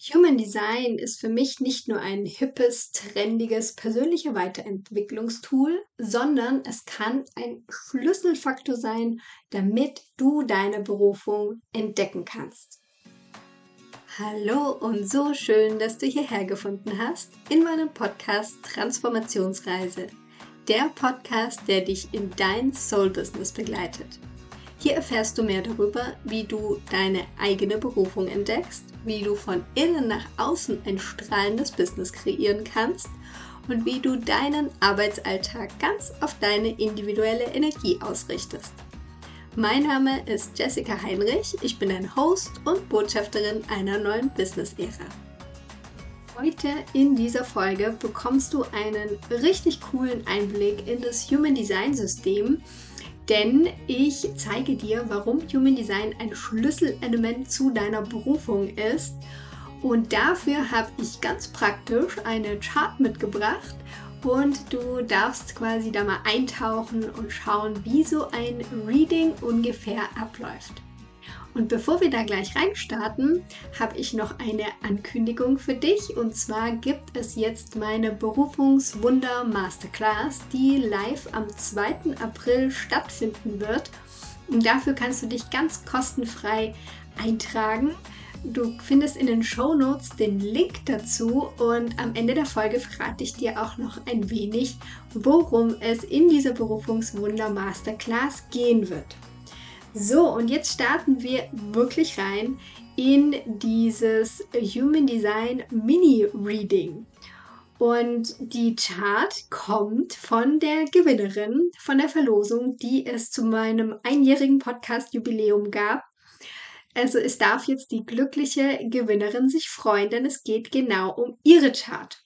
Human Design ist für mich nicht nur ein hippes, trendiges, persönlicher Weiterentwicklungstool, sondern es kann ein Schlüsselfaktor sein, damit du deine Berufung entdecken kannst. Hallo und so schön, dass du hierher gefunden hast in meinem Podcast Transformationsreise. Der Podcast, der dich in dein Soul-Business begleitet. Hier erfährst du mehr darüber, wie du deine eigene Berufung entdeckst, wie du von innen nach außen ein strahlendes Business kreieren kannst und wie du deinen Arbeitsalltag ganz auf deine individuelle Energie ausrichtest. Mein Name ist Jessica Heinrich, ich bin ein Host und Botschafterin einer neuen Business-Ära. Heute in dieser Folge bekommst du einen richtig coolen Einblick in das Human Design System, denn ich zeige dir, warum Human Design ein Schlüsselelement zu deiner Berufung ist. Und dafür habe ich ganz praktisch eine Chart mitgebracht und du darfst quasi da mal eintauchen und schauen, wie so ein Reading ungefähr abläuft. Und bevor wir da gleich reinstarten, habe ich noch eine Ankündigung für dich. Und zwar gibt es jetzt meine Berufungswunder Masterclass, die live am 2. April stattfinden wird. Und dafür kannst du dich ganz kostenfrei eintragen. Du findest in den Show Notes den Link dazu und am Ende der Folge verrate ich dir auch noch ein wenig, worum es in dieser Berufungswunder Masterclass gehen wird. So, und jetzt starten wir wirklich rein in dieses Human Design Mini Reading. Und die Chart kommt von der Gewinnerin von der Verlosung, die es zu meinem einjährigen Podcast-Jubiläum gab. Also es darf jetzt die glückliche Gewinnerin sich freuen, denn es geht genau um ihre Chart.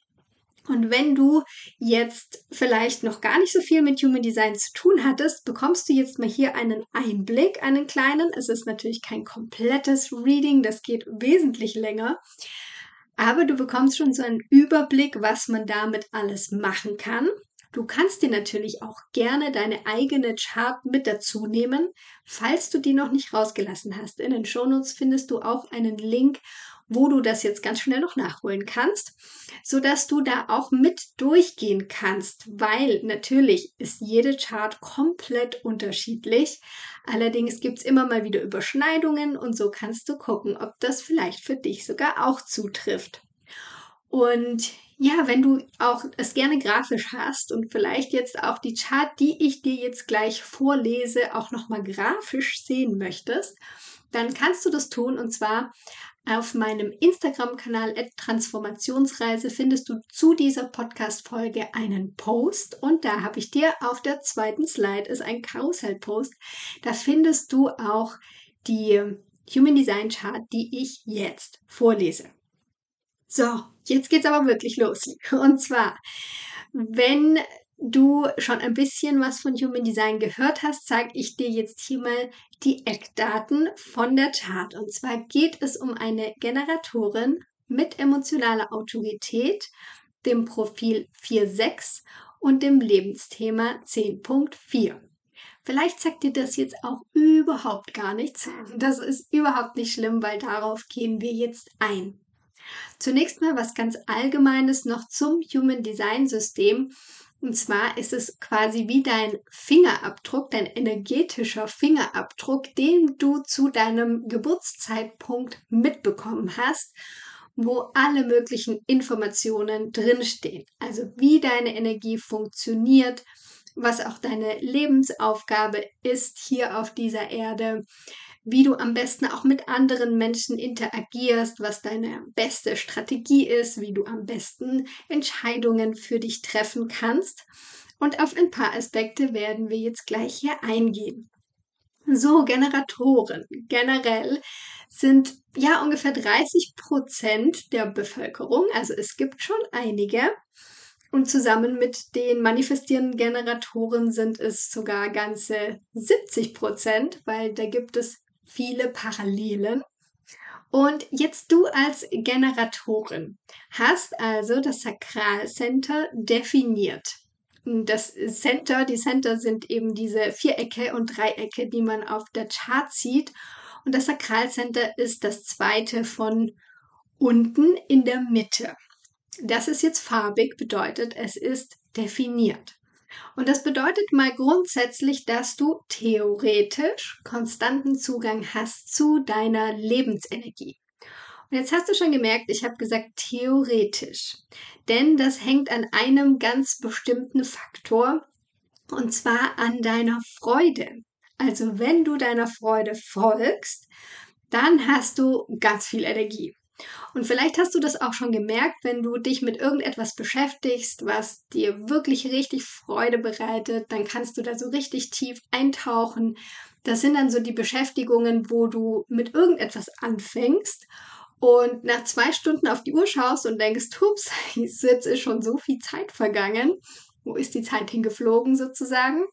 Und wenn du jetzt vielleicht noch gar nicht so viel mit Human Design zu tun hattest, bekommst du jetzt mal hier einen Einblick, einen kleinen. Es ist natürlich kein komplettes Reading, das geht wesentlich länger. Aber du bekommst schon so einen Überblick, was man damit alles machen kann. Du kannst dir natürlich auch gerne deine eigene Chart mit dazu nehmen, falls du die noch nicht rausgelassen hast. In den Shownotes findest du auch einen Link, wo du das jetzt ganz schnell noch nachholen kannst, so dass du da auch mit durchgehen kannst, weil natürlich ist jede Chart komplett unterschiedlich. Allerdings gibt es immer mal wieder Überschneidungen und so kannst du gucken, ob das vielleicht für dich sogar auch zutrifft. Und ja, wenn du auch es gerne grafisch hast und vielleicht jetzt auch die Chart, die ich dir jetzt gleich vorlese, auch nochmal grafisch sehen möchtest, dann kannst du das tun und zwar auf meinem Instagram-Kanal Transformationsreise findest du zu dieser Podcast-Folge einen Post und da habe ich dir auf der zweiten Slide ist ein Karussell-Post. Da findest du auch die Human Design Chart, die ich jetzt vorlese. So, jetzt geht's aber wirklich los. Und zwar, wenn du schon ein bisschen was von Human Design gehört hast, zeige ich dir jetzt hier mal die Eckdaten von der Chart. Und zwar geht es um eine Generatorin mit emotionaler Autorität, dem Profil 4.6 und dem Lebensthema 10.4. Vielleicht sagt dir das jetzt auch überhaupt gar nichts. Das ist überhaupt nicht schlimm, weil darauf gehen wir jetzt ein. Zunächst mal was ganz Allgemeines noch zum Human Design System. Und zwar ist es quasi wie dein Fingerabdruck, dein energetischer Fingerabdruck, den du zu deinem Geburtszeitpunkt mitbekommen hast, wo alle möglichen Informationen drinstehen. Also wie deine Energie funktioniert, was auch deine Lebensaufgabe ist hier auf dieser Erde, wie du am besten auch mit anderen Menschen interagierst, was deine beste Strategie ist, wie du am besten Entscheidungen für dich treffen kannst. Und auf ein paar Aspekte werden wir jetzt gleich hier eingehen. So, Generatoren generell sind ja ungefähr 30 Prozent der Bevölkerung, also es gibt schon einige. Und zusammen mit den manifestierenden Generatoren sind es sogar ganze 70 Prozent, weil da gibt es viele Parallelen. Und jetzt du als Generatorin hast also das Sakralcenter definiert. Das Center, die Center sind eben diese Vierecke und Dreiecke, die man auf der Chart sieht. Und das Sakralcenter ist das zweite von unten in der Mitte. Das ist jetzt farbig, bedeutet, es ist definiert. Und das bedeutet mal grundsätzlich, dass du theoretisch konstanten Zugang hast zu deiner Lebensenergie. Und jetzt hast du schon gemerkt, ich habe gesagt theoretisch. Denn das hängt an einem ganz bestimmten Faktor, und zwar an deiner Freude. Also wenn du deiner Freude folgst, dann hast du ganz viel Energie. Und vielleicht hast du das auch schon gemerkt, wenn du dich mit irgendetwas beschäftigst, was dir wirklich richtig Freude bereitet, dann kannst du da so richtig tief eintauchen. Das sind dann so die Beschäftigungen, wo du mit irgendetwas anfängst und nach zwei Stunden auf die Uhr schaust und denkst, hups, jetzt ist schon so viel Zeit vergangen. Wo ist die Zeit hingeflogen sozusagen?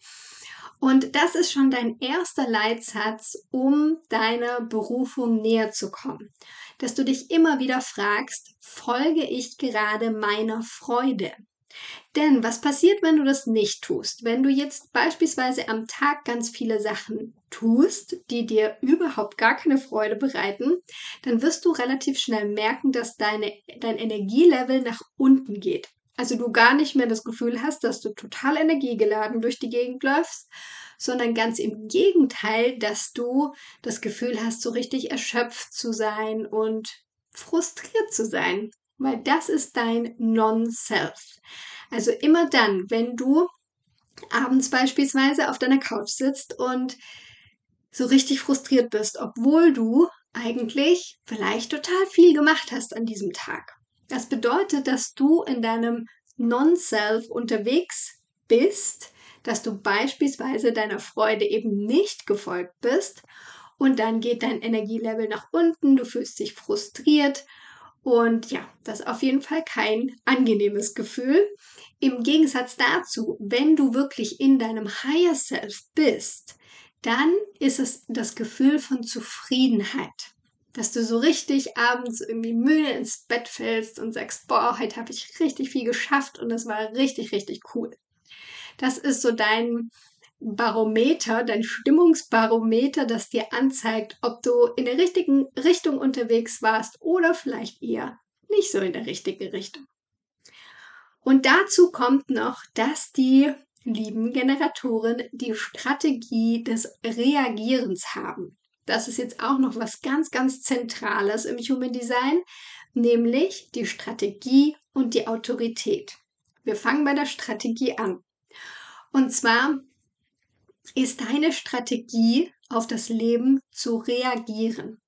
Und das ist schon dein erster Leitsatz, um deiner Berufung näher zu kommen. Dass du dich immer wieder fragst, folge ich gerade meiner Freude? Denn was passiert, wenn du das nicht tust? Wenn du jetzt beispielsweise am Tag ganz viele Sachen tust, die dir überhaupt gar keine Freude bereiten, dann wirst du relativ schnell merken, dass deine, dein Energielevel nach unten geht. Also du gar nicht mehr das Gefühl hast, dass du total energiegeladen durch die Gegend läufst, sondern ganz im Gegenteil, dass du das Gefühl hast, so richtig erschöpft zu sein und frustriert zu sein, weil das ist dein Non-Self. Also immer dann, wenn du abends beispielsweise auf deiner Couch sitzt und so richtig frustriert bist, obwohl du eigentlich vielleicht total viel gemacht hast an diesem Tag. Das bedeutet, dass du in deinem Non-Self unterwegs bist, dass du beispielsweise deiner Freude eben nicht gefolgt bist und dann geht dein Energielevel nach unten, du fühlst dich frustriert und ja, das ist auf jeden Fall kein angenehmes Gefühl. Im Gegensatz dazu, wenn du wirklich in deinem Higher Self bist, dann ist es das Gefühl von Zufriedenheit dass du so richtig abends irgendwie müde ins Bett fällst und sagst, boah, heute habe ich richtig viel geschafft und das war richtig, richtig cool. Das ist so dein Barometer, dein Stimmungsbarometer, das dir anzeigt, ob du in der richtigen Richtung unterwegs warst oder vielleicht eher nicht so in der richtigen Richtung. Und dazu kommt noch, dass die lieben Generatoren die Strategie des Reagierens haben. Das ist jetzt auch noch was ganz, ganz Zentrales im Human Design, nämlich die Strategie und die Autorität. Wir fangen bei der Strategie an. Und zwar ist deine Strategie auf das Leben zu reagieren.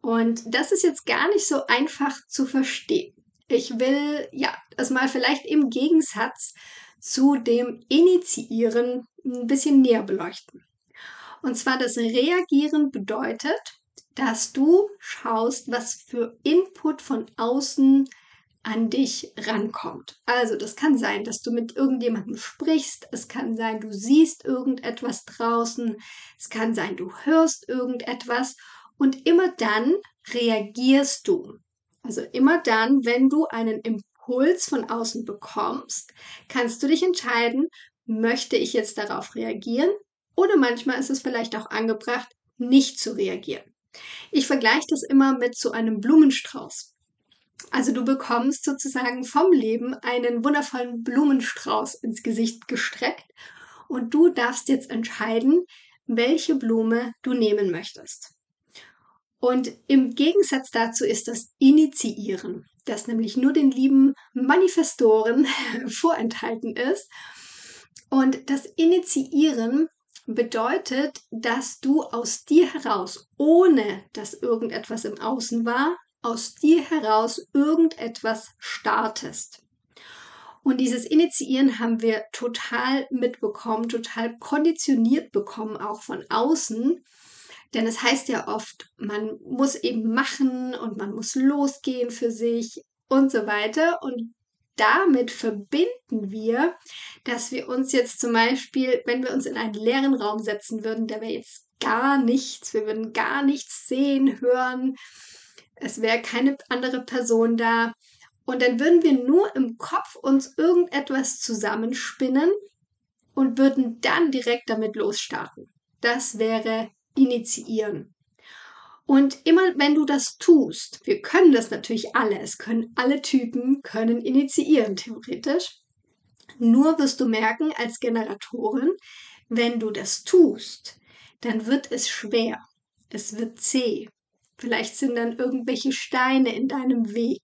Und das ist jetzt gar nicht so einfach zu verstehen. Ich will ja das mal vielleicht im Gegensatz zu dem Initiieren ein bisschen näher beleuchten. Und zwar das Reagieren bedeutet, dass du schaust, was für Input von außen an dich rankommt. Also das kann sein, dass du mit irgendjemandem sprichst, es kann sein, du siehst irgendetwas draußen, es kann sein, du hörst irgendetwas und immer dann reagierst du. Also immer dann, wenn du einen Impuls von außen bekommst, kannst du dich entscheiden, möchte ich jetzt darauf reagieren oder manchmal ist es vielleicht auch angebracht, nicht zu reagieren. Ich vergleiche das immer mit so einem Blumenstrauß. Also du bekommst sozusagen vom Leben einen wundervollen Blumenstrauß ins Gesicht gestreckt und du darfst jetzt entscheiden, welche Blume du nehmen möchtest. Und im Gegensatz dazu ist das Initiieren, das nämlich nur den lieben Manifestoren vorenthalten ist. Und das Initiieren bedeutet, dass du aus dir heraus, ohne dass irgendetwas im Außen war, aus dir heraus irgendetwas startest. Und dieses Initiieren haben wir total mitbekommen, total konditioniert bekommen, auch von außen. Denn es heißt ja oft, man muss eben machen und man muss losgehen für sich und so weiter. Und damit verbinden wir, dass wir uns jetzt zum Beispiel, wenn wir uns in einen leeren Raum setzen würden, da wäre jetzt gar nichts, wir würden gar nichts sehen, hören, es wäre keine andere Person da. Und dann würden wir nur im Kopf uns irgendetwas zusammenspinnen und würden dann direkt damit losstarten. Das wäre initiieren. Und immer wenn du das tust, wir können das natürlich alle, es können alle Typen, können initiieren, theoretisch. Nur wirst du merken als Generatorin, wenn du das tust, dann wird es schwer. Es wird zäh. Vielleicht sind dann irgendwelche Steine in deinem Weg,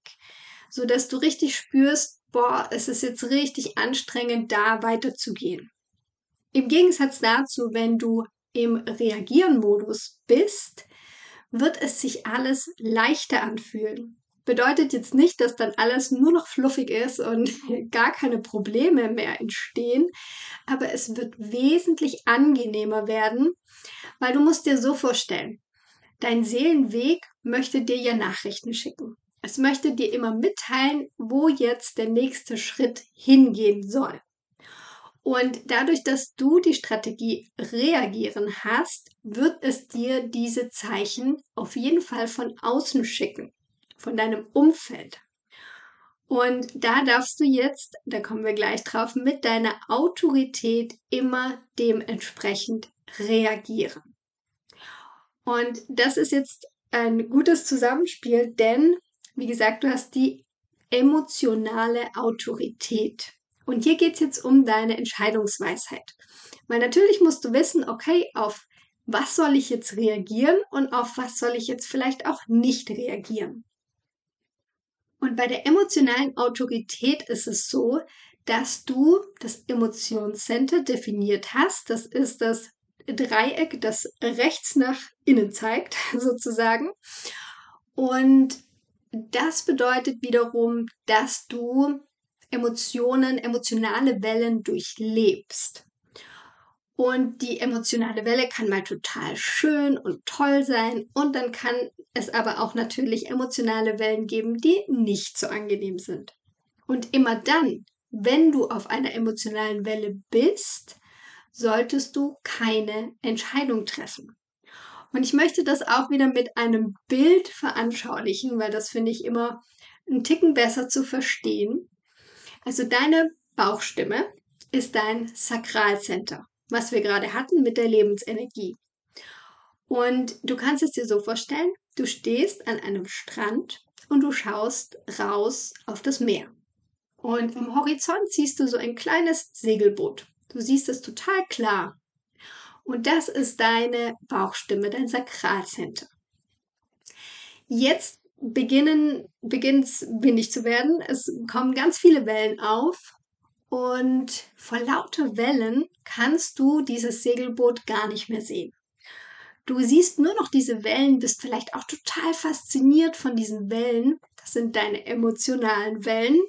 so dass du richtig spürst, boah, es ist jetzt richtig anstrengend, da weiterzugehen. Im Gegensatz dazu, wenn du im Reagieren-Modus bist, wird es sich alles leichter anfühlen. Bedeutet jetzt nicht, dass dann alles nur noch fluffig ist und gar keine Probleme mehr entstehen, aber es wird wesentlich angenehmer werden, weil du musst dir so vorstellen, dein Seelenweg möchte dir ja Nachrichten schicken. Es möchte dir immer mitteilen, wo jetzt der nächste Schritt hingehen soll. Und dadurch, dass du die Strategie reagieren hast, wird es dir diese Zeichen auf jeden Fall von außen schicken, von deinem Umfeld. Und da darfst du jetzt, da kommen wir gleich drauf, mit deiner Autorität immer dementsprechend reagieren. Und das ist jetzt ein gutes Zusammenspiel, denn, wie gesagt, du hast die emotionale Autorität. Und hier geht es jetzt um deine Entscheidungsweisheit. Weil natürlich musst du wissen, okay, auf was soll ich jetzt reagieren und auf was soll ich jetzt vielleicht auch nicht reagieren. Und bei der emotionalen Autorität ist es so, dass du das Emotionscenter definiert hast. Das ist das Dreieck, das rechts nach innen zeigt, sozusagen. Und das bedeutet wiederum, dass du Emotionen, emotionale Wellen durchlebst. Und die emotionale Welle kann mal total schön und toll sein. Und dann kann es aber auch natürlich emotionale Wellen geben, die nicht so angenehm sind. Und immer dann, wenn du auf einer emotionalen Welle bist, solltest du keine Entscheidung treffen. Und ich möchte das auch wieder mit einem Bild veranschaulichen, weil das finde ich immer einen Ticken besser zu verstehen. Also deine Bauchstimme ist dein Sakralcenter, was wir gerade hatten mit der Lebensenergie. Und du kannst es dir so vorstellen, du stehst an einem Strand und du schaust raus auf das Meer. Und am Horizont siehst du so ein kleines Segelboot. Du siehst es total klar. Und das ist deine Bauchstimme, dein Sakralcenter. Jetzt beginnen, beginnt es windig zu werden. Es kommen ganz viele Wellen auf und vor lauter Wellen kannst du dieses Segelboot gar nicht mehr sehen. Du siehst nur noch diese Wellen, bist vielleicht auch total fasziniert von diesen Wellen. Das sind deine emotionalen Wellen.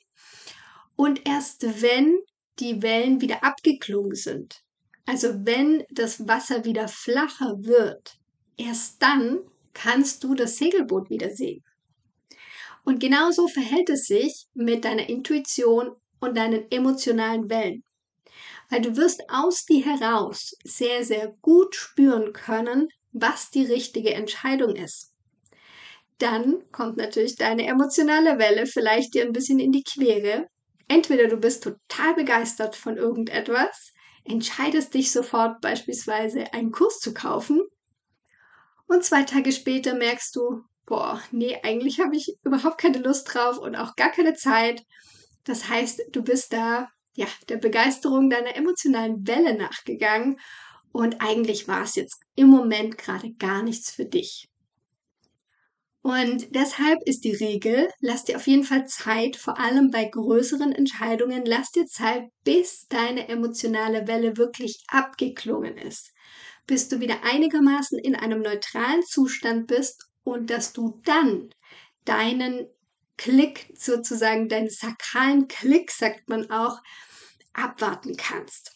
Und erst wenn die Wellen wieder abgeklungen sind, also wenn das Wasser wieder flacher wird, erst dann kannst du das Segelboot wieder sehen. Und genauso verhält es sich mit deiner Intuition und deinen emotionalen Wellen. Weil du wirst aus dir heraus sehr, sehr gut spüren können, was die richtige Entscheidung ist. Dann kommt natürlich deine emotionale Welle vielleicht dir ein bisschen in die Quere. Entweder du bist total begeistert von irgendetwas, entscheidest dich sofort beispielsweise einen Kurs zu kaufen und zwei Tage später merkst du, boah, nee, eigentlich habe ich überhaupt keine Lust drauf und auch gar keine Zeit. Das heißt, du bist da, ja, der Begeisterung deiner emotionalen Welle nachgegangen und eigentlich war es jetzt im Moment gerade gar nichts für dich. Und deshalb ist die Regel, lass dir auf jeden Fall Zeit, vor allem bei größeren Entscheidungen, lass dir Zeit, bis deine emotionale Welle wirklich abgeklungen ist, bis du wieder einigermaßen in einem neutralen Zustand bist und dass du dann deinen Klick, sozusagen deinen sakralen Klick, sagt man auch, abwarten kannst.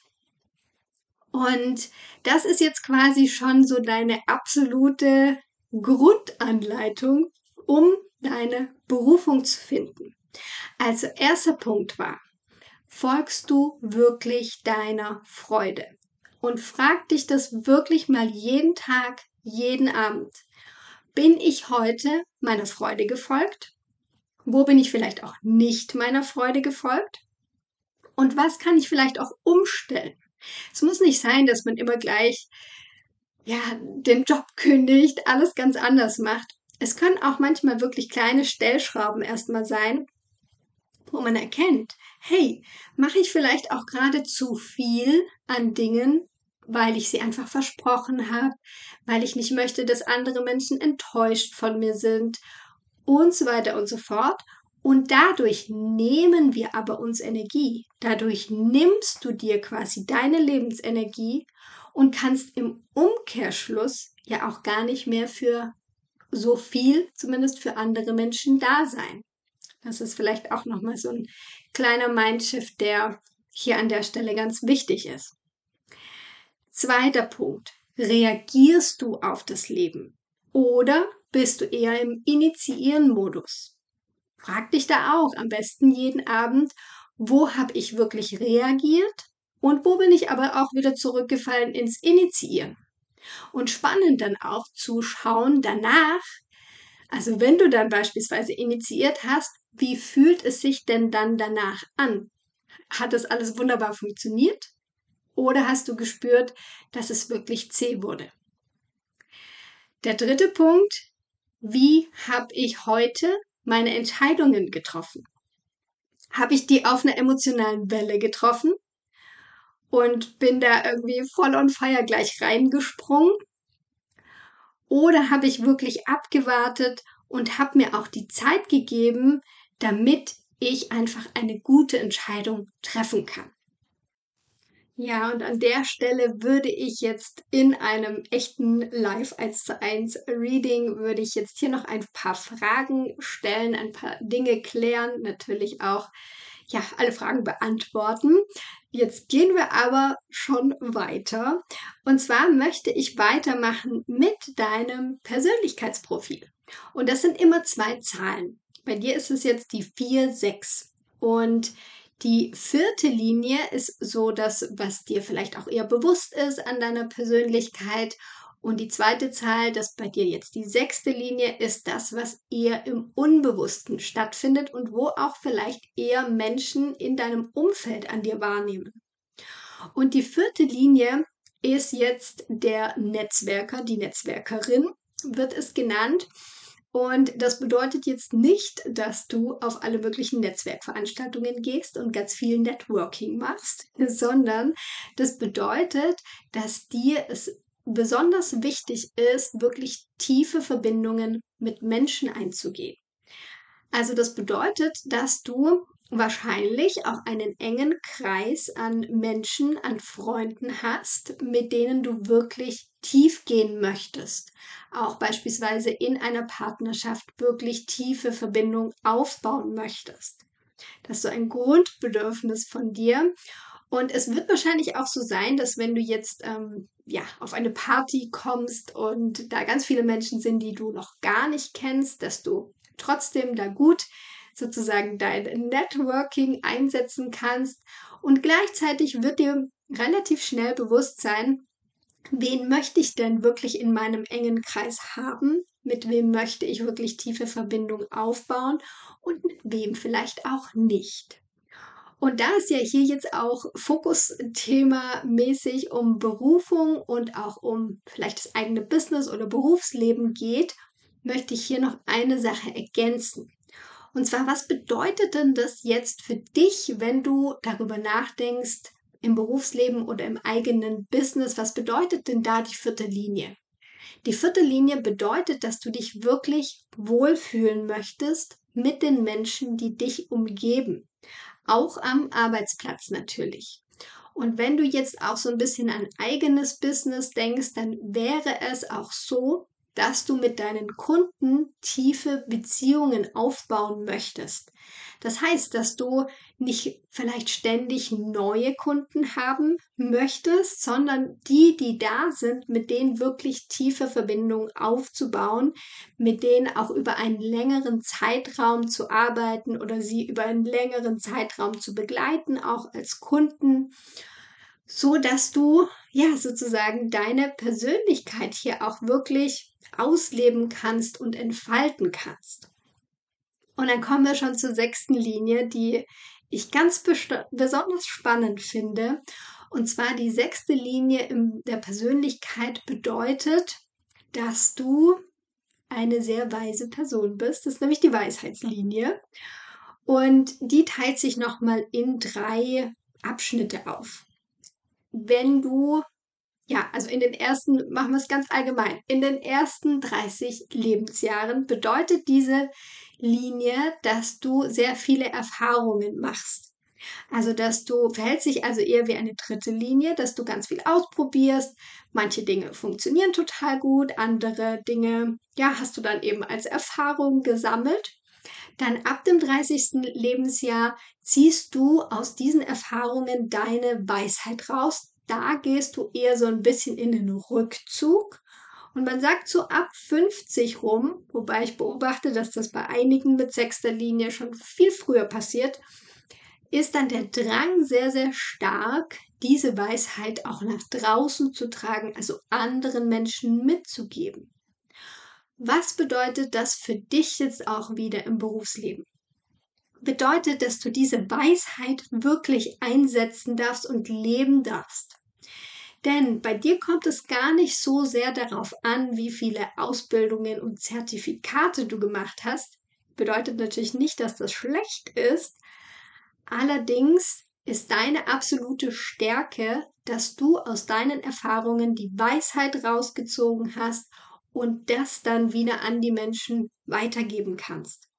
Und das ist jetzt quasi schon so deine absolute Grundanleitung, um deine Berufung zu finden. Also erster Punkt war, folgst du wirklich deiner Freude? Und frag dich das wirklich mal jeden Tag, jeden Abend. Bin ich heute meiner Freude gefolgt? Wo bin ich vielleicht auch nicht meiner Freude gefolgt? Und was kann ich vielleicht auch umstellen? Es muss nicht sein, dass man immer gleich ja, den Job kündigt, alles ganz anders macht. Es können auch manchmal wirklich kleine Stellschrauben erstmal sein, wo man erkennt, hey, mache ich vielleicht auch gerade zu viel an Dingen, weil ich sie einfach versprochen habe, weil ich nicht möchte, dass andere Menschen enttäuscht von mir sind und so weiter und so fort. Und dadurch nehmen wir aber uns Energie. Dadurch nimmst du dir quasi deine Lebensenergie und kannst im Umkehrschluss ja auch gar nicht mehr für so viel, zumindest für andere Menschen da sein. Das ist vielleicht auch nochmal so ein kleiner Mindshift, der hier an der Stelle ganz wichtig ist. Zweiter Punkt. Reagierst du auf das Leben oder bist du eher im Initiieren-Modus? Frag dich da auch am besten jeden Abend, wo habe ich wirklich reagiert und wo bin ich aber auch wieder zurückgefallen ins Initiieren. Und spannend dann auch zu schauen danach, also wenn du dann beispielsweise initiiert hast, wie fühlt es sich denn dann danach an? Hat das alles wunderbar funktioniert? Oder hast du gespürt, dass es wirklich zäh wurde? Der dritte Punkt, wie habe ich heute meine Entscheidungen getroffen? Habe ich die auf einer emotionalen Welle getroffen und bin da irgendwie voll on fire gleich reingesprungen? Oder habe ich wirklich abgewartet und habe mir auch die Zeit gegeben, damit ich einfach eine gute Entscheidung treffen kann? Ja, und an der Stelle würde ich jetzt in einem echten Live 1 zu 1 Reading würde ich jetzt hier noch ein paar Fragen stellen, ein paar Dinge klären, natürlich auch ja, alle Fragen beantworten. Jetzt gehen wir aber schon weiter. Und zwar möchte ich weitermachen mit deinem Persönlichkeitsprofil. Und das sind immer zwei Zahlen. Bei dir ist es jetzt die 4, 6. Und die vierte Linie ist so das, was dir vielleicht auch eher bewusst ist an deiner Persönlichkeit. Und die zweite Zahl, das bei dir jetzt die sechste Linie, ist das, was eher im Unbewussten stattfindet und wo auch vielleicht eher Menschen in deinem Umfeld an dir wahrnehmen. Und die vierte Linie ist jetzt der Netzwerker, die Netzwerkerin wird es genannt. Und das bedeutet jetzt nicht, dass du auf alle möglichen Netzwerkveranstaltungen gehst und ganz viel Networking machst, sondern das bedeutet, dass dir es besonders wichtig ist, wirklich tiefe Verbindungen mit Menschen einzugehen. Also das bedeutet, dass du wahrscheinlich auch einen engen Kreis an Menschen, an Freunden hast, mit denen du wirklich tief gehen möchtest. Auch beispielsweise in einer Partnerschaft wirklich tiefe Verbindung aufbauen möchtest. Das ist so ein Grundbedürfnis von dir. Und es wird wahrscheinlich auch so sein, dass wenn du jetzt ähm, ja, auf eine Party kommst und da ganz viele Menschen sind, die du noch gar nicht kennst, dass du trotzdem da gut sozusagen dein Networking einsetzen kannst. Und gleichzeitig wird dir relativ schnell bewusst sein, wen möchte ich denn wirklich in meinem engen Kreis haben? Mit wem möchte ich wirklich tiefe Verbindung aufbauen und mit wem vielleicht auch nicht? Und da es ja hier jetzt auch Fokusthema mäßig um Berufung und auch um vielleicht das eigene Business oder Berufsleben geht, möchte ich hier noch eine Sache ergänzen. Und zwar, was bedeutet denn das jetzt für dich, wenn du darüber nachdenkst, im Berufsleben oder im eigenen Business, was bedeutet denn da die vierte Linie? Die vierte Linie bedeutet, dass du dich wirklich wohlfühlen möchtest mit den Menschen, die dich umgeben. Auch am Arbeitsplatz natürlich. Und wenn du jetzt auch so ein bisschen an eigenes Business denkst, dann wäre es auch so, dass du mit deinen Kunden tiefe Beziehungen aufbauen möchtest. Das heißt, dass du nicht vielleicht ständig neue Kunden haben möchtest, sondern die, die da sind, mit denen wirklich tiefe Verbindungen aufzubauen, mit denen auch über einen längeren Zeitraum zu arbeiten oder sie über einen längeren Zeitraum zu begleiten, auch als Kunden so dass du ja sozusagen deine Persönlichkeit hier auch wirklich ausleben kannst und entfalten kannst. Und dann kommen wir schon zur sechsten Linie, die ich ganz besonders spannend finde. Und zwar die sechste Linie in der Persönlichkeit bedeutet, dass du eine sehr weise Person bist. Das ist nämlich die Weisheitslinie. Und die teilt sich nochmal in drei Abschnitte auf. Wenn du, ja, also in den ersten, machen wir es ganz allgemein, in den ersten 30 Lebensjahren bedeutet diese Linie, dass du sehr viele Erfahrungen machst. Also, dass du verhältst dich also eher wie eine dritte Linie, dass du ganz viel ausprobierst. Manche Dinge funktionieren total gut, andere Dinge, ja, hast du dann eben als Erfahrung gesammelt. Dann ab dem 30. Lebensjahr ziehst du aus diesen Erfahrungen deine Weisheit raus. Da gehst du eher so ein bisschen in den Rückzug. Und man sagt so ab 50 rum, wobei ich beobachte, dass das bei einigen mit sechster Linie schon viel früher passiert, ist dann der Drang sehr, sehr stark, diese Weisheit auch nach draußen zu tragen, also anderen Menschen mitzugeben. Was bedeutet das für dich jetzt auch wieder im Berufsleben? Bedeutet, dass du diese Weisheit wirklich einsetzen darfst und leben darfst. Denn bei dir kommt es gar nicht so sehr darauf an, wie viele Ausbildungen und Zertifikate du gemacht hast. Bedeutet natürlich nicht, dass das schlecht ist, Allerdings ist deine absolute Stärke, dass du aus deinen Erfahrungen die Weisheit rausgezogen hast und das dann wieder an die Menschen weitergeben kannst.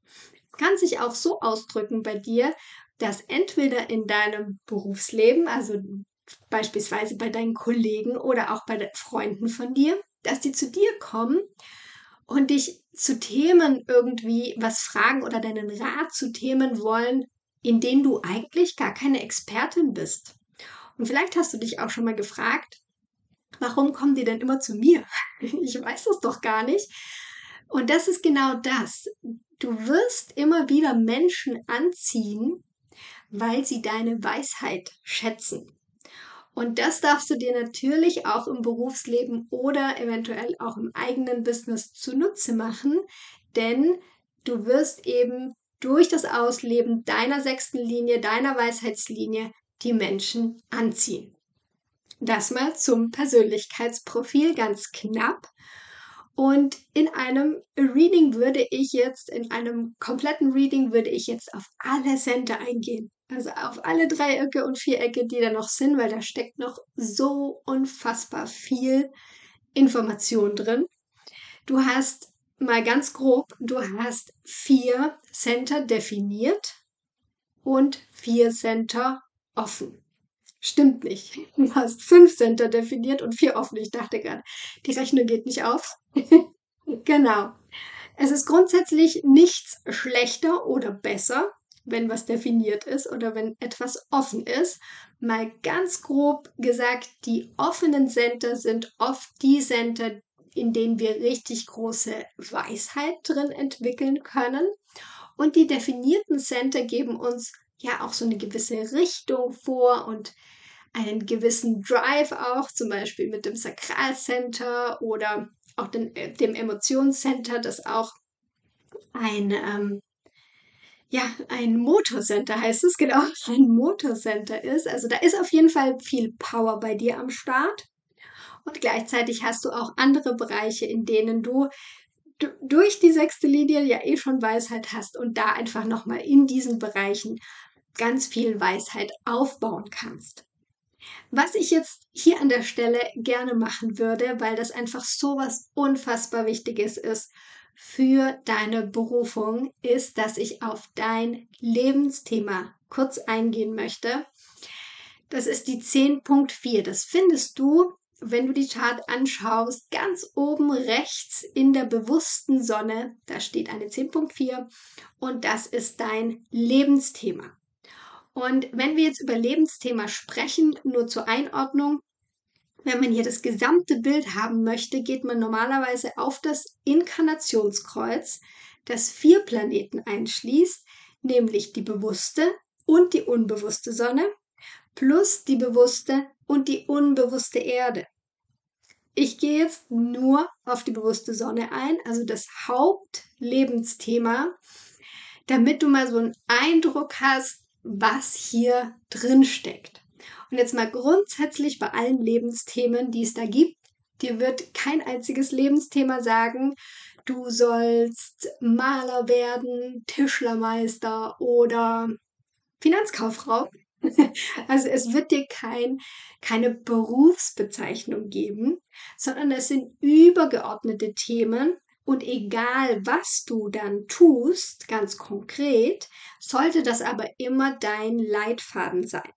Kann sich auch so ausdrücken bei dir, dass entweder in deinem Berufsleben, also beispielsweise bei deinen Kollegen oder auch bei den Freunden von dir, dass die zu dir kommen und dich zu Themen irgendwie was fragen oder deinen Rat zu Themen wollen, in denen du eigentlich gar keine Expertin bist. Und vielleicht hast du dich auch schon mal gefragt, warum kommen die denn immer zu mir? Ich weiß das doch gar nicht. Und das ist genau das. Du wirst immer wieder Menschen anziehen, weil sie deine Weisheit schätzen. Und das darfst du dir natürlich auch im Berufsleben oder eventuell auch im eigenen Business zunutze machen, denn du wirst eben durch das Ausleben deiner sechsten Linie, deiner Weisheitslinie die Menschen anziehen. Das mal zum Persönlichkeitsprofil ganz knapp. Und in einem Reading würde ich jetzt, in einem kompletten Reading würde ich jetzt auf alle Center eingehen. Also auf alle Dreiecke und Vierecke, die da noch sind, weil da steckt noch so unfassbar viel Information drin. Du hast mal ganz grob, du hast vier Center definiert und vier Center offen. Stimmt nicht. Du hast fünf Center definiert und vier offen. Ich dachte gerade, die Rechnung geht nicht auf. genau. Es ist grundsätzlich nichts schlechter oder besser, wenn was definiert ist oder wenn etwas offen ist. Mal ganz grob gesagt, die offenen Center sind oft die Center, in denen wir richtig große Weisheit drin entwickeln können. Und die definierten Center geben uns ja auch so eine gewisse Richtung vor und einen gewissen Drive auch, zum Beispiel mit dem Sakralcenter oder auch den, äh, dem Emotionscenter, das auch ein, ähm, ja, ein Motorcenter heißt es, genau, ein Motorcenter ist. Also da ist auf jeden Fall viel Power bei dir am Start. Und gleichzeitig hast du auch andere Bereiche, in denen du durch die sechste Linie ja eh schon Weisheit hast und da einfach nochmal in diesen Bereichen ganz viel Weisheit aufbauen kannst. Was ich jetzt hier an der Stelle gerne machen würde, weil das einfach so was unfassbar Wichtiges ist für deine Berufung, ist, dass ich auf dein Lebensthema kurz eingehen möchte. Das ist die 10.4. Das findest du wenn du die Chart anschaust, ganz oben rechts in der bewussten Sonne, da steht eine 10.4 und das ist dein Lebensthema. Und wenn wir jetzt über Lebensthema sprechen, nur zur Einordnung, wenn man hier das gesamte Bild haben möchte, geht man normalerweise auf das Inkarnationskreuz, das vier Planeten einschließt, nämlich die bewusste und die unbewusste Sonne, plus die bewusste und die unbewusste Erde. Ich gehe jetzt nur auf die bewusste Sonne ein, also das Hauptlebensthema, damit du mal so einen Eindruck hast, was hier drin steckt. Und jetzt mal grundsätzlich bei allen Lebensthemen, die es da gibt, dir wird kein einziges Lebensthema sagen, du sollst Maler werden, Tischlermeister oder Finanzkauffrau. Also es wird dir kein, keine Berufsbezeichnung geben, sondern es sind übergeordnete Themen, und egal, was du dann tust, ganz konkret, sollte das aber immer dein Leitfaden sein.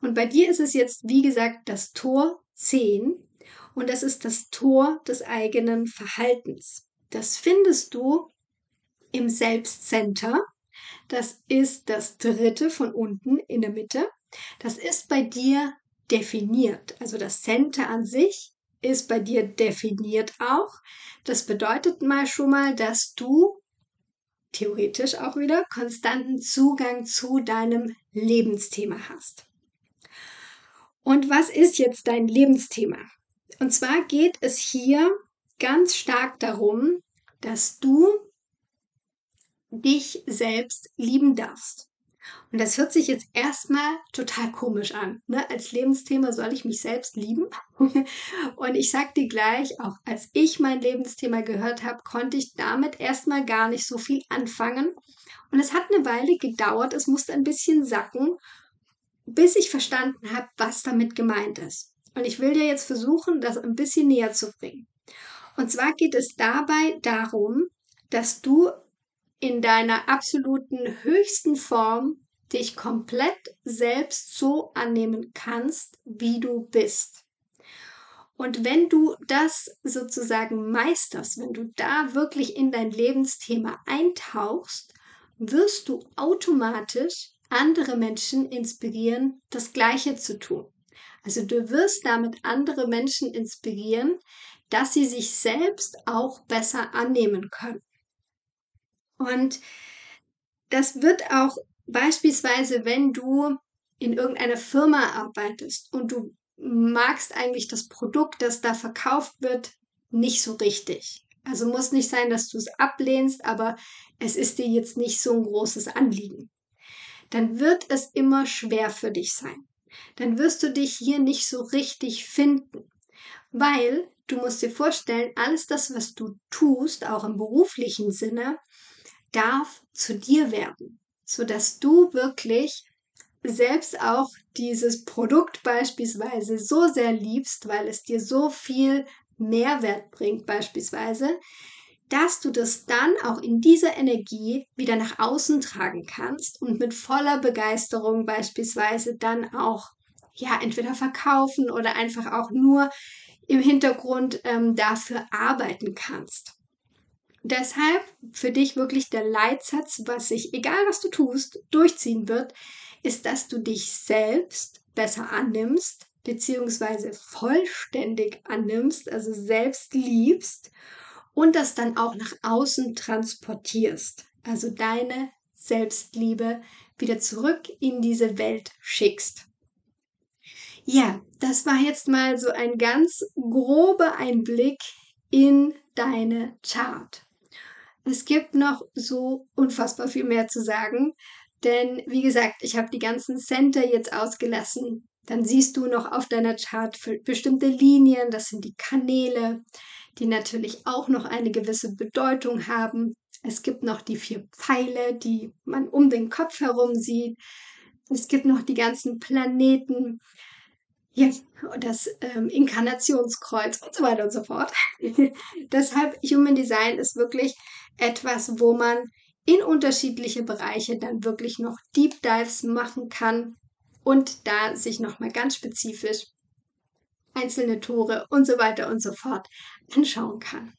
Und bei dir ist es jetzt, wie gesagt, das Tor 10 und das ist das Tor des eigenen Verhaltens. Das findest du im Selbstcenter. Das ist das dritte von unten in der Mitte. Das ist bei dir definiert. Also das Center an sich ist bei dir definiert auch. Das bedeutet mal schon mal, dass du theoretisch auch wieder konstanten Zugang zu deinem Lebensthema hast. Und was ist jetzt dein Lebensthema? Und zwar geht es hier ganz stark darum, dass du dich selbst lieben darfst. Und das hört sich jetzt erstmal total komisch an. Ne? Als Lebensthema soll ich mich selbst lieben. und ich sag dir gleich, auch als ich mein Lebensthema gehört habe, konnte ich damit erstmal gar nicht so viel anfangen. Und es hat eine Weile gedauert, es musste ein bisschen sacken, bis ich verstanden habe, was damit gemeint ist. Und ich will dir jetzt versuchen, das ein bisschen näher zu bringen. Und zwar geht es dabei darum, dass du in deiner absoluten höchsten Form dich komplett selbst so annehmen kannst, wie du bist. Und wenn du das sozusagen meisterst, wenn du da wirklich in dein Lebensthema eintauchst, wirst du automatisch andere Menschen inspirieren, das Gleiche zu tun. Also du wirst damit andere Menschen inspirieren, dass sie sich selbst auch besser annehmen können. Und das wird auch beispielsweise, wenn du in irgendeiner Firma arbeitest und du magst eigentlich das Produkt, das da verkauft wird, nicht so richtig. Also muss nicht sein, dass du es ablehnst, aber es ist dir jetzt nicht so ein großes Anliegen. Dann wird es immer schwer für dich sein. Dann wirst du dich hier nicht so richtig finden, weil du musst dir vorstellen, alles das, was du tust, auch im beruflichen Sinne, darf zu dir werden, sodass du wirklich selbst auch dieses Produkt beispielsweise so sehr liebst, weil es dir so viel Mehrwert bringt beispielsweise, dass du das dann auch in dieser Energie wieder nach außen tragen kannst und mit voller Begeisterung beispielsweise dann auch ja entweder verkaufen oder einfach auch nur im Hintergrund ähm, dafür arbeiten kannst. Deshalb für dich wirklich der Leitsatz, was sich, egal was du tust, durchziehen wird, ist, dass du dich selbst besser annimmst, beziehungsweise vollständig annimmst, also selbst liebst und das dann auch nach außen transportierst. Also deine Selbstliebe wieder zurück in diese Welt schickst. Ja, das war jetzt mal so ein ganz grober Einblick in deine Chart. Es gibt noch so unfassbar viel mehr zu sagen, denn wie gesagt, ich habe die ganzen Center jetzt ausgelassen. Dann siehst du noch auf deiner Chart bestimmte Linien, das sind die Kanäle, die natürlich auch noch eine gewisse Bedeutung haben. Es gibt noch die vier Pfeile, die man um den Kopf herum sieht. Es gibt noch die ganzen Planeten, ja, das ähm, Inkarnationskreuz und so weiter und so fort. Deshalb Human Design ist wirklich etwas, wo man in unterschiedliche Bereiche dann wirklich noch Deep Dives machen kann und da sich nochmal ganz spezifisch einzelne Tore und so weiter und so fort anschauen kann.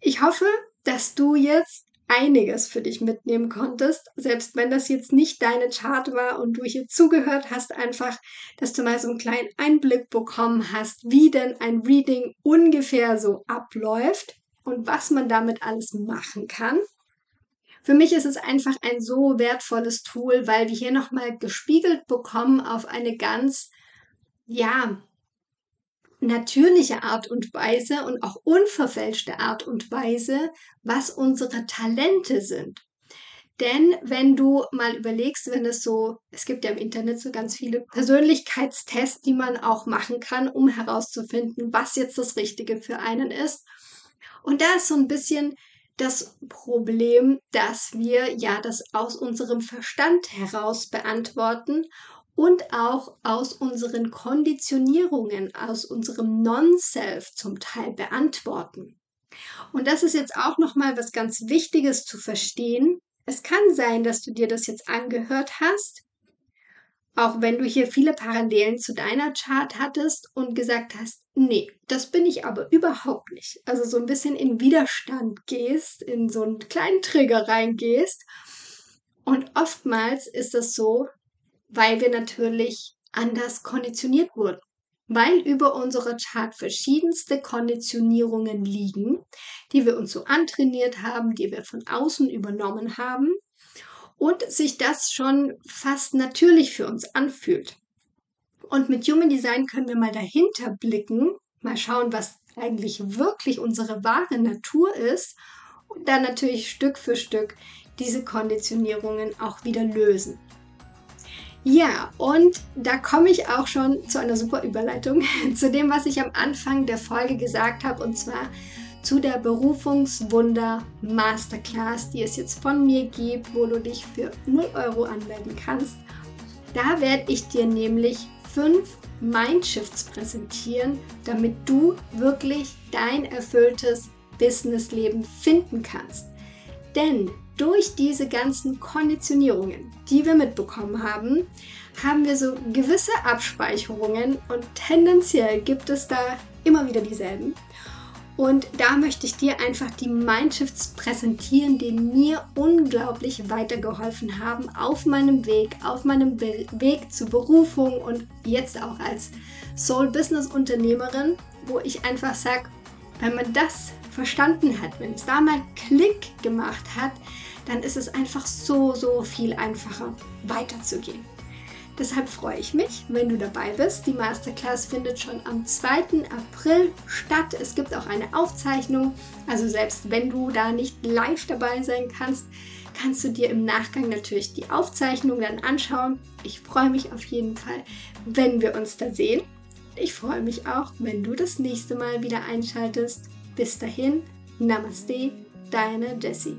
Ich hoffe, dass du jetzt einiges für dich mitnehmen konntest, selbst wenn das jetzt nicht deine Chart war und du hier zugehört hast, einfach, dass du mal so einen kleinen Einblick bekommen hast, wie denn ein Reading ungefähr so abläuft und was man damit alles machen kann. Für mich ist es einfach ein so wertvolles Tool, weil wir hier nochmal gespiegelt bekommen auf eine ganz, ja, natürliche Art und Weise und auch unverfälschte Art und Weise, was unsere Talente sind. Denn wenn du mal überlegst, wenn es so, es gibt ja im Internet so ganz viele Persönlichkeitstests, die man auch machen kann, um herauszufinden, was jetzt das Richtige für einen ist. Und da ist so ein bisschen das Problem, dass wir ja das aus unserem Verstand heraus beantworten und auch aus unseren Konditionierungen, aus unserem Non-Self zum Teil beantworten. Und das ist jetzt auch noch mal was ganz Wichtiges zu verstehen. Es kann sein, dass du dir das jetzt angehört hast, auch wenn du hier viele Parallelen zu deiner Chart hattest und gesagt hast, nee, das bin ich aber überhaupt nicht. Also so ein bisschen in Widerstand gehst, in so einen kleinen Trigger reingehst. Und oftmals ist es so, weil wir natürlich anders konditioniert wurden. Weil über unsere Chart verschiedenste Konditionierungen liegen, die wir uns so antrainiert haben, die wir von außen übernommen haben und sich das schon fast natürlich für uns anfühlt. Und mit Human Design können wir mal dahinter blicken, mal schauen, was eigentlich wirklich unsere wahre Natur ist und dann natürlich Stück für Stück diese Konditionierungen auch wieder lösen. Ja, und da komme ich auch schon zu einer super Überleitung, zu dem, was ich am Anfang der Folge gesagt habe, und zwar zu der Berufungswunder Masterclass, die es jetzt von mir gibt, wo du dich für 0 Euro anmelden kannst. Da werde ich dir nämlich fünf Mindshifts präsentieren, damit du wirklich dein erfülltes Businessleben finden kannst. Denn durch diese ganzen Konditionierungen, die wir mitbekommen haben, haben wir so gewisse Abspeicherungen und tendenziell gibt es da immer wieder dieselben. Und da möchte ich dir einfach die Mindshifts präsentieren, die mir unglaublich weitergeholfen haben auf meinem Weg, auf meinem Be Weg zur Berufung und jetzt auch als Soul Business Unternehmerin, wo ich einfach sage, wenn man das verstanden hat, wenn es da mal Klick gemacht hat, dann ist es einfach so, so viel einfacher weiterzugehen. Deshalb freue ich mich, wenn du dabei bist. Die Masterclass findet schon am 2. April statt. Es gibt auch eine Aufzeichnung. Also selbst wenn du da nicht live dabei sein kannst, kannst du dir im Nachgang natürlich die Aufzeichnung dann anschauen. Ich freue mich auf jeden Fall, wenn wir uns da sehen. Ich freue mich auch, wenn du das nächste Mal wieder einschaltest. Bis dahin, Namaste, deine Jessie.